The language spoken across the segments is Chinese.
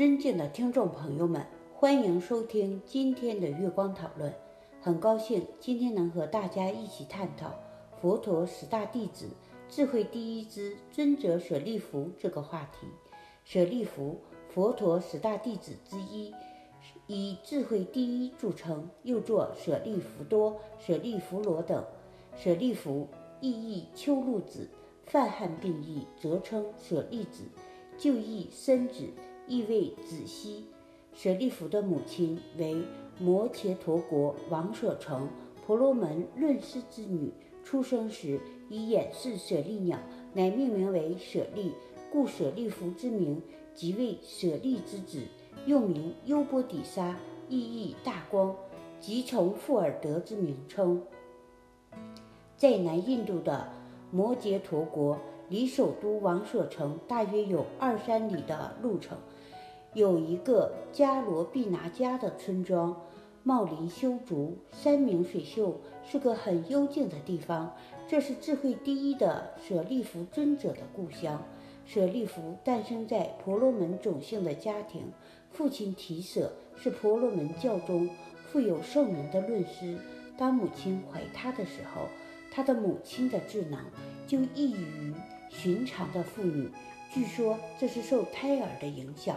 尊敬的听众朋友们，欢迎收听今天的月光讨论。很高兴今天能和大家一起探讨佛陀十大弟子智慧第一之尊者舍利弗这个话题。舍利弗，佛陀十大弟子之一，以智慧第一著称，又作舍利弗多、舍利弗罗等。舍利弗意译秋露子，泛汉并译，则称舍利子，就译深子。意为子息。舍利弗的母亲为摩羯陀国王舍城婆罗门论师之女，出生时以眼视舍利鸟，乃命名为舍利，故舍利弗之名即为舍利之子，又名优波底沙，意译大光，即从富尔德之名称。在南印度的摩羯陀国，离首都王舍城大约有二三里的路程。有一个迦罗毕拿加的村庄，茂林修竹，山明水秀，是个很幽静的地方。这是智慧第一的舍利弗尊者的故乡。舍利弗诞生在婆罗门种姓的家庭，父亲提舍是婆罗门教中富有盛名的论师。当母亲怀他的时候，他的母亲的智囊就异于寻常的妇女。据说这是受胎儿的影响。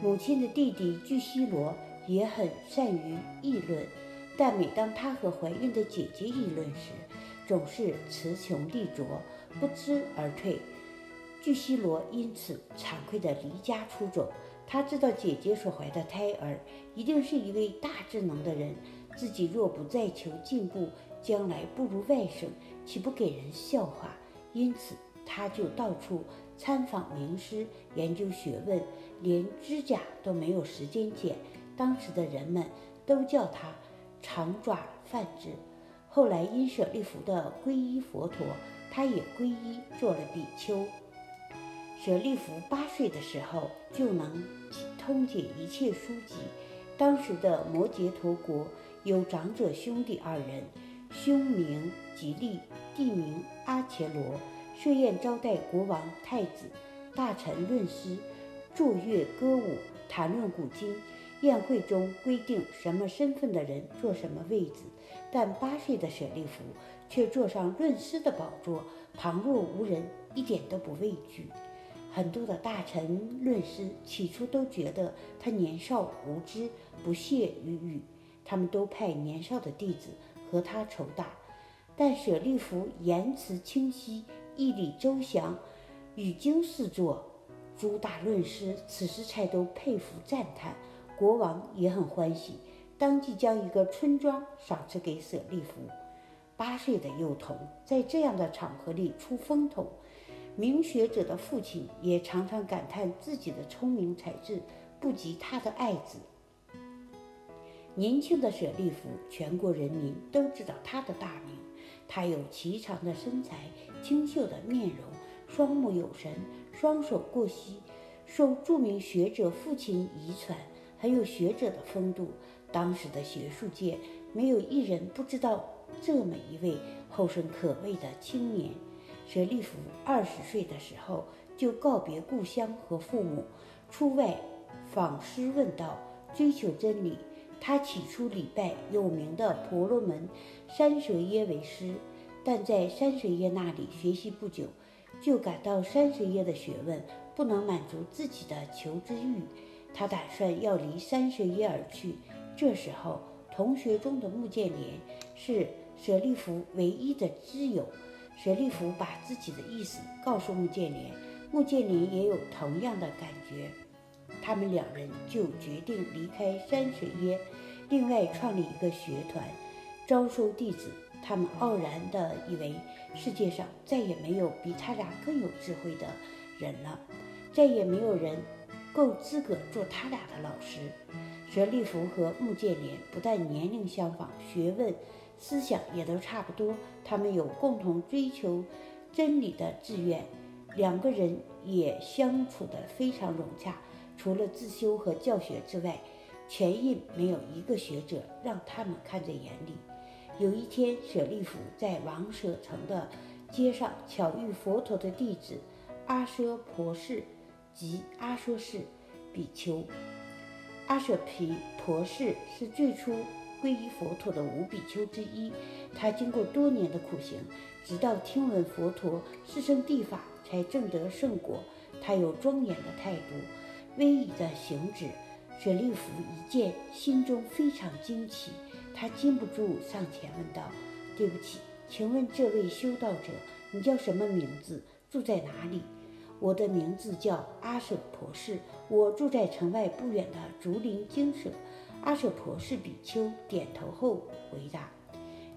母亲的弟弟巨西罗也很善于议论，但每当他和怀孕的姐姐议论时，总是词穷力拙，不知而退。巨西罗因此惭愧地离家出走。他知道姐姐所怀的胎儿一定是一位大智能的人，自己若不再求进步，将来不如外甥，岂不给人笑话？因此，他就到处参访名师，研究学问。连指甲都没有时间剪，当时的人们都叫他长爪梵志。后来因舍利弗的皈依佛陀，他也皈依做了比丘。舍利弗八岁的时候就能通解一切书籍。当时的摩羯陀国有长者兄弟二人，兄名吉利，弟名阿伽罗，设宴招待国王、太子、大臣、论师。奏乐歌舞，谈论古今。宴会中规定什么身份的人坐什么位子，但八岁的舍利弗却坐上论师的宝座，旁若无人，一点都不畏惧。很多的大臣论师起初都觉得他年少无知，不屑于语，他们都派年少的弟子和他仇打。但舍利弗言辞清晰，义理周详，语经四作。诸大论师此时才都佩服赞叹，国王也很欢喜，当即将一个村庄赏赐给舍利弗。八岁的幼童在这样的场合里出风头，明学者的父亲也常常感叹自己的聪明才智不及他的爱子。年轻的舍利弗，全国人民都知道他的大名。他有颀长的身材，清秀的面容，双目有神。双手过膝，受著名学者父亲遗传，很有学者的风度。当时的学术界没有一人不知道这么一位后生可畏的青年。舍利弗二十岁的时候就告别故乡和父母，出外访师问道，追求真理。他起初礼拜有名的婆罗门山水耶为师，但在山水耶那里学习不久。就感到山水耶的学问不能满足自己的求知欲，他打算要离山水耶而去。这时候，同学中的穆建连是舍利弗唯一的知友。舍利弗把自己的意思告诉穆建连，穆建连也有同样的感觉。他们两人就决定离开山水耶，另外创立一个学团，招收弟子。他们傲然地以为世界上再也没有比他俩更有智慧的人了，再也没有人够资格做他俩的老师。舍利弗和穆建连不但年龄相仿，学问、思想也都差不多。他们有共同追求真理的志愿，两个人也相处得非常融洽。除了自修和教学之外，全印没有一个学者让他们看在眼里。有一天，舍利弗在王舍城的街上巧遇佛陀的弟子阿舍婆氏及阿说氏，比丘。阿舍皮婆氏是最初皈依佛陀的五比丘之一。他经过多年的苦行，直到听闻佛陀四圣地法，才证得圣果。他有庄严的态度，威仪的行止。舍利弗一见，心中非常惊奇，他禁不住上前问道：“对不起，请问这位修道者，你叫什么名字？住在哪里？”我的名字叫阿舍婆氏，我住在城外不远的竹林精舍。阿舍婆氏比丘点头后回答：“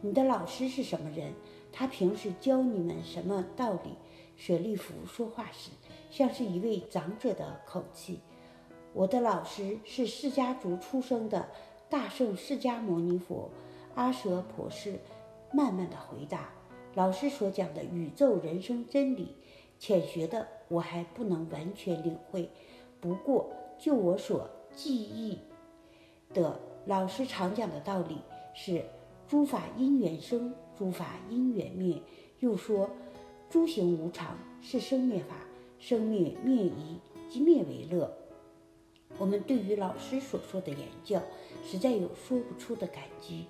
你的老师是什么人？他平时教你们什么道理？”舍利弗说话时像是一位长者的口气。我的老师是释迦族出生的大圣释迦牟尼佛。阿舍婆氏慢慢的回答：“老师所讲的宇宙人生真理。”浅学的我还不能完全领会，不过就我所记忆的，老师常讲的道理是：诸法因缘生，诸法因缘灭。又说，诸行无常，是生灭法，生灭灭疑，即灭为乐。我们对于老师所说的言教，实在有说不出的感激。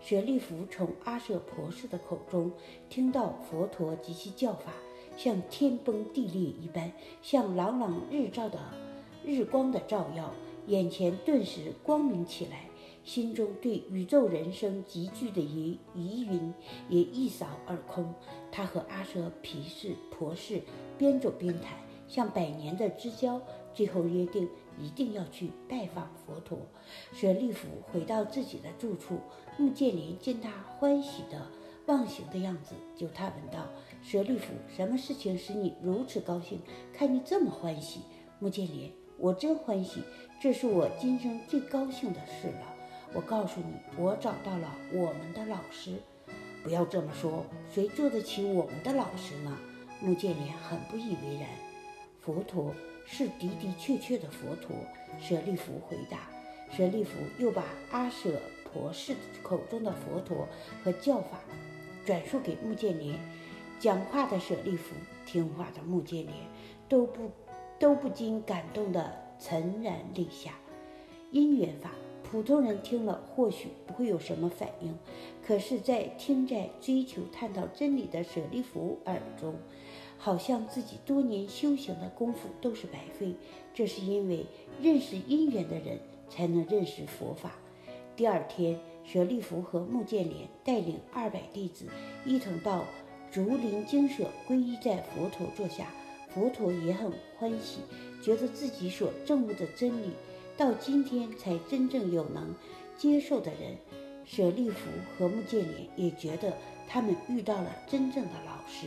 舍利弗从阿舍婆氏的口中听到佛陀及其教法。像天崩地裂一般，像朗朗日照的日光的照耀，眼前顿时光明起来，心中对宇宙人生急剧的疑疑云也一扫而空。他和阿舍皮氏婆氏边走边谈，像百年的知交，最后约定一定要去拜访佛陀。舍利弗回到自己的住处，穆建连见他欢喜的忘形的样子，就他问道。舍利弗，什么事情使你如此高兴？看你这么欢喜。穆建连，我真欢喜，这是我今生最高兴的事了。我告诉你，我找到了我们的老师。不要这么说，谁做得起我们的老师呢？穆建连很不以为然。佛陀是的的确确的佛陀。舍利弗回答。舍利弗又把阿舍婆氏口中的佛陀和教法转述给穆建连。讲话的舍利弗，听话的穆建连，都不都不禁感动得潸然泪下。因缘法，普通人听了或许不会有什么反应，可是，在听在追求探讨真理的舍利弗耳中，好像自己多年修行的功夫都是白费。这是因为认识因缘的人才能认识佛法。第二天，舍利弗和穆建连带领二百弟子一同到。竹林精舍皈依在佛陀座下，佛陀也很欢喜，觉得自己所证悟的真理，到今天才真正有能接受的人。舍利弗和穆建连也觉得他们遇到了真正的老师。